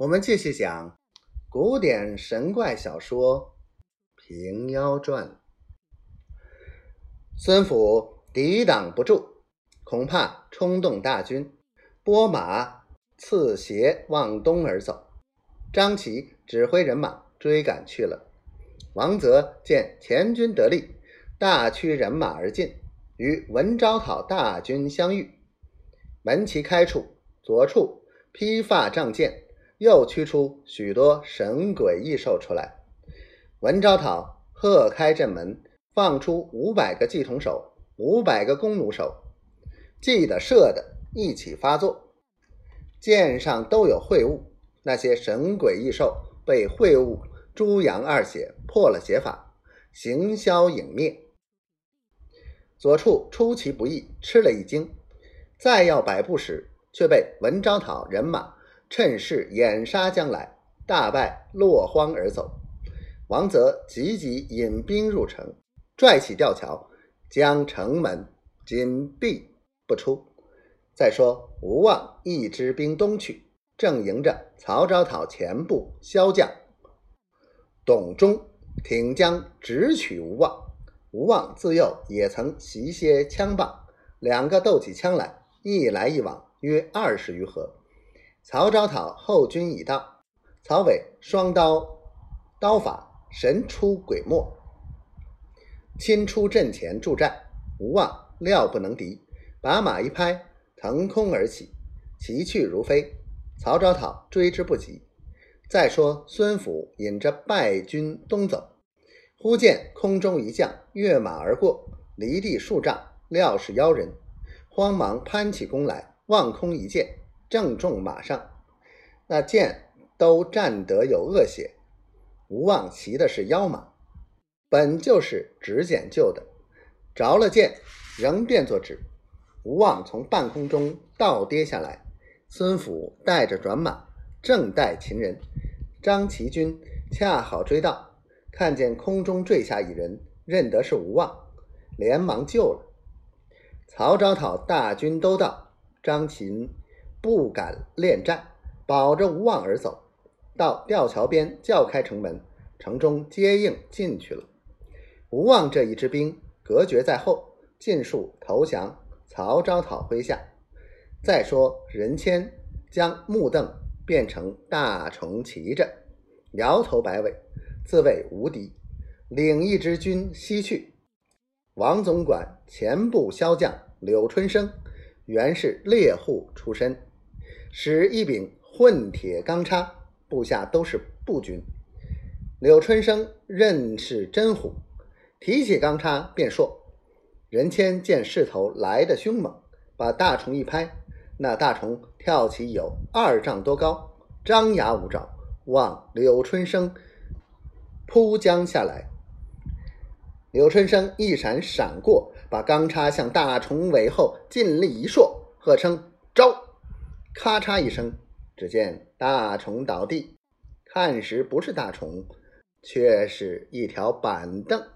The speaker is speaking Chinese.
我们继续讲古典神怪小说《平妖传》。孙府抵挡不住，恐怕冲动大军，拨马刺斜往东而走。张琪指挥人马追赶去了。王泽见前军得力，大驱人马而进，与文昭讨大军相遇。门旗开处，左处披发仗剑。又驱出许多神鬼异兽出来。文昭讨喝开阵门，放出五百个系统手，五百个弓弩手，系的射的一起发作。箭上都有秽物，那些神鬼异兽被秽物猪羊二血破了邪法，行消影灭。左处出其不意，吃了一惊，再要摆布时，却被文昭讨人马。趁势掩杀将来，大败落荒而走。王泽急急引兵入城，拽起吊桥，将城门紧闭不出。再说吴望一支兵东去，正迎着曹昭讨前部骁将董忠挺将直取吴望。吴望自幼也曾习些枪棒，两个斗起枪来，一来一往约二十余合。曹昭讨后军已到，曹伟双刀刀法神出鬼没，亲出阵前助战。吴望料不能敌，把马一拍，腾空而起，骑去如飞。曹昭讨追之不及。再说孙府引着败军东走，忽见空中一将跃马而过，离地数丈，料是妖人，慌忙攀起弓来，望空一箭。正中马上，那箭都站得有恶血。吴望骑的是妖马，本就是只捡旧的，着了箭，仍变作纸。吴望从半空中倒跌下来，孙府带着转马，正待擒人。张齐军恰好追到，看见空中坠下一人，认得是吴望，连忙救了。曹昭讨大军都到，张秦。不敢恋战，保着吴望而走，到吊桥边叫开城门，城中接应进去了。吴望这一支兵隔绝在后，尽数投降曹昭讨麾下。再说任谦将木凳变成大虫骑着，摇头摆尾，自谓无敌，领一支军西去。王总管前部骁将柳春生，原是猎户出身。使一柄混铁钢叉，部下都是步军。柳春生认是真虎，提起钢叉便说。任谦见势头来得凶猛，把大虫一拍，那大虫跳起有二丈多高，张牙舞爪，往柳春生扑将下来。柳春生一闪闪过，把钢叉向大虫尾后尽力一硕，喝称。咔嚓一声，只见大虫倒地，看时不是大虫，却是一条板凳。